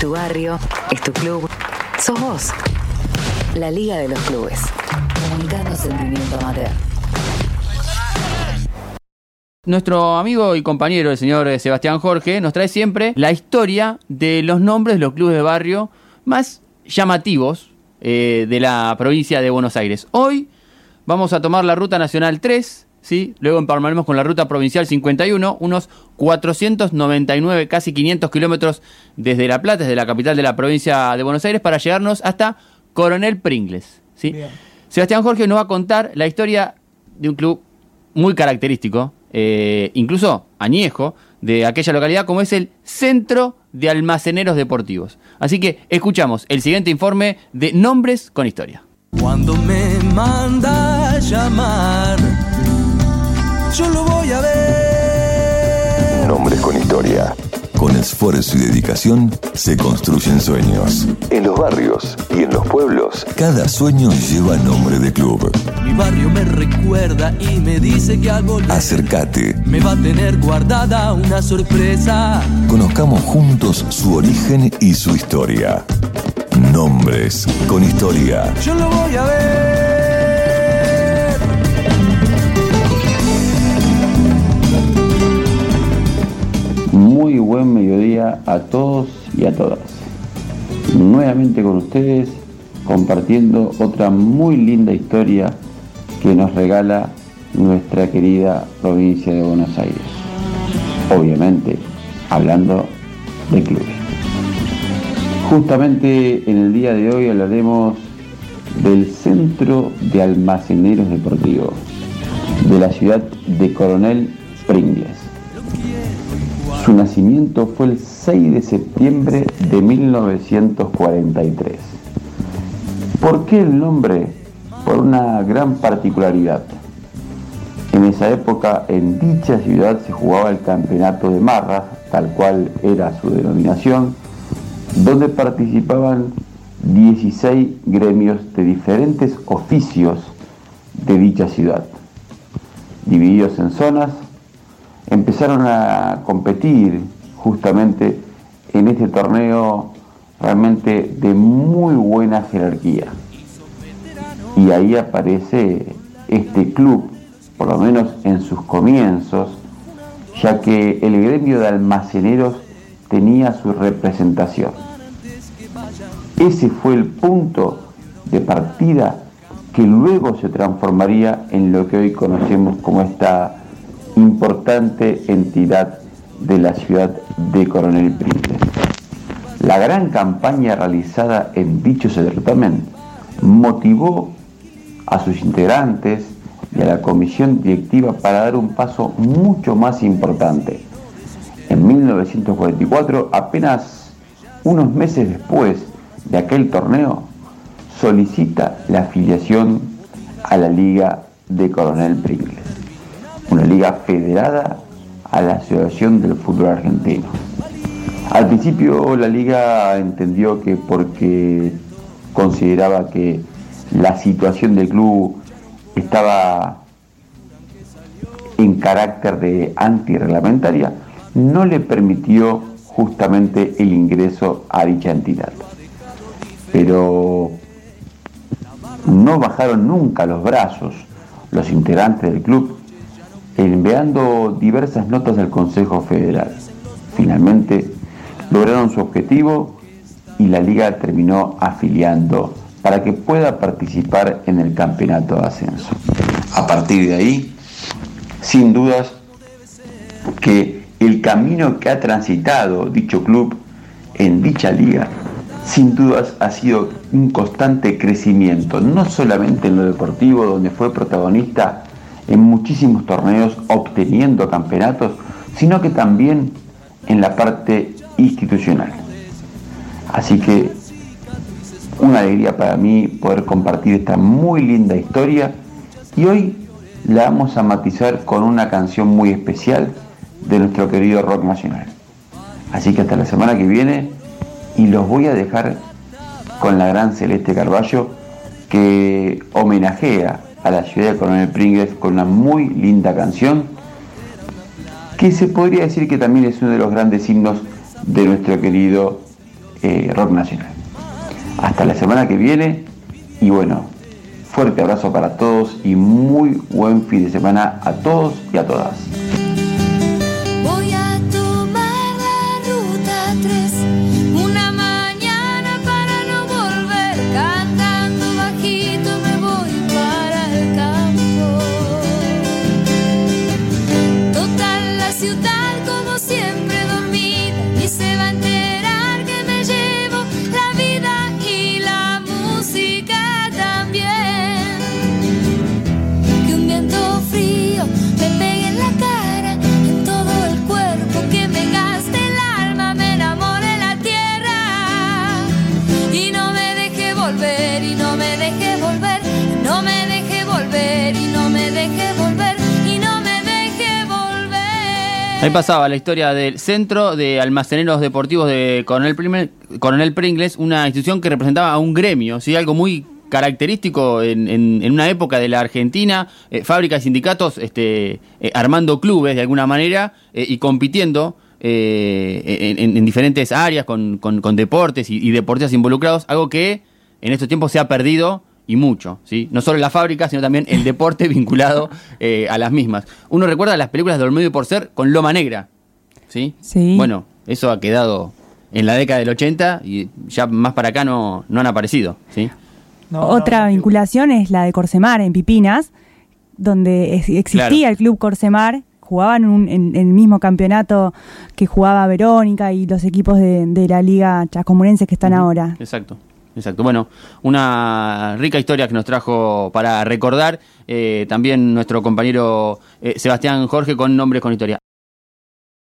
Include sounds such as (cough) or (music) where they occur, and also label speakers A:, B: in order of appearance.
A: tu barrio, es tu club, sos vos. La Liga de los Clubes. Comunicando sentimiento amateur.
B: Nuestro amigo y compañero, el señor eh, Sebastián Jorge, nos trae siempre la historia de los nombres de los clubes de barrio más llamativos eh, de la provincia de Buenos Aires. Hoy vamos a tomar la Ruta Nacional 3, ¿sí? luego empalmaremos con la Ruta Provincial 51, unos 499, casi 500 kilómetros desde La Plata, desde la capital de la provincia de Buenos Aires, para llegarnos hasta Coronel Pringles. ¿sí? Sebastián Jorge nos va a contar la historia de un club muy característico, eh, incluso añejo, de aquella localidad, como es el Centro de Almaceneros Deportivos. Así que escuchamos el siguiente informe de Nombres con Historia.
C: Cuando me yo lo voy a ver.
D: Nombres con historia.
E: Con esfuerzo y dedicación se construyen sueños.
D: En los barrios y en los pueblos.
E: Cada sueño lleva nombre de club.
C: Mi barrio me recuerda y me dice que al volver
E: Acércate.
C: me va a tener guardada una sorpresa.
E: Conozcamos juntos su origen y su historia. Nombres con historia.
C: Yo lo voy a ver.
F: Muy buen mediodía a todos y a todas. Nuevamente con ustedes compartiendo otra muy linda historia que nos regala nuestra querida provincia de Buenos Aires. Obviamente hablando de clubes. Justamente en el día de hoy hablaremos del Centro de Almaceneros Deportivos de la ciudad de Coronel Pringles. Su nacimiento fue el 6 de septiembre de 1943. ¿Por qué el nombre? Por una gran particularidad. En esa época en dicha ciudad se jugaba el campeonato de marras, tal cual era su denominación, donde participaban 16 gremios de diferentes oficios de dicha ciudad, divididos en zonas empezaron a competir justamente en este torneo realmente de muy buena jerarquía. Y ahí aparece este club, por lo menos en sus comienzos, ya que el gremio de almaceneros tenía su representación. Ese fue el punto de partida que luego se transformaría en lo que hoy conocemos como esta importante entidad de la ciudad de Coronel Pringles. La gran campaña realizada en dicho certamen motivó a sus integrantes y a la comisión directiva para dar un paso mucho más importante. En 1944, apenas unos meses después de aquel torneo, solicita la afiliación a la Liga de Coronel Pringles una liga federada a la Asociación del Fútbol Argentino. Al principio la liga entendió que porque consideraba que la situación del club estaba en carácter de antirreglamentaria, no le permitió justamente el ingreso a dicha entidad. Pero no bajaron nunca los brazos los integrantes del club enviando diversas notas al Consejo Federal. Finalmente lograron su objetivo y la liga terminó afiliando para que pueda participar en el campeonato de ascenso. A partir de ahí, sin dudas que el camino que ha transitado dicho club en dicha liga, sin dudas ha sido un constante crecimiento, no solamente en lo deportivo, donde fue protagonista en muchísimos torneos obteniendo campeonatos, sino que también en la parte institucional. Así que una alegría para mí poder compartir esta muy linda historia y hoy la vamos a matizar con una canción muy especial de nuestro querido rock nacional. Así que hasta la semana que viene y los voy a dejar con la gran Celeste Carballo que homenajea a la ciudad de Coronel Pringles con una muy linda canción que se podría decir que también es uno de los grandes himnos de nuestro querido
G: eh, rock nacional. Hasta la semana que viene y bueno, fuerte abrazo para todos y muy buen fin de semana a todos y a todas.
B: Ahí pasaba la historia del Centro de Almaceneros Deportivos de Coronel, Primer- Coronel Pringles, una institución que representaba a un gremio, ¿sí? algo muy característico en, en- una época de la Argentina, eh, fábricas sindicatos este, eh, armando clubes de alguna manera eh, y compitiendo eh, en, en- en diferentes áreas con, con- con deportes y, y deportistas involucrados, algo que en estos tiempos se ha perdido y mucho, ¿sí? No solo la fábrica, sino también el deporte (laughs) vinculado eh, a las mismas. Uno recuerda las películas de Olmedo y por ser con Loma Negra, ¿sí?
H: Sí.
B: Bueno, eso ha quedado en la década del 80 y ya más para acá no, no han aparecido, ¿sí?
I: No,
H: Otra
I: no,
H: vinculación es la de Corsemar en Pipinas, donde existía
B: Claro.
H: el club Corsemar, jugaban un- en, en el mismo campeonato que jugaba Verónica y los equipos de, de la liga chascomunense que están ahora.
B: Exacto. Exacto. Bueno, una rica historia que nos trajo para recordar eh, también nuestro compañero eh, Sebastián Jorge con nombres con historia.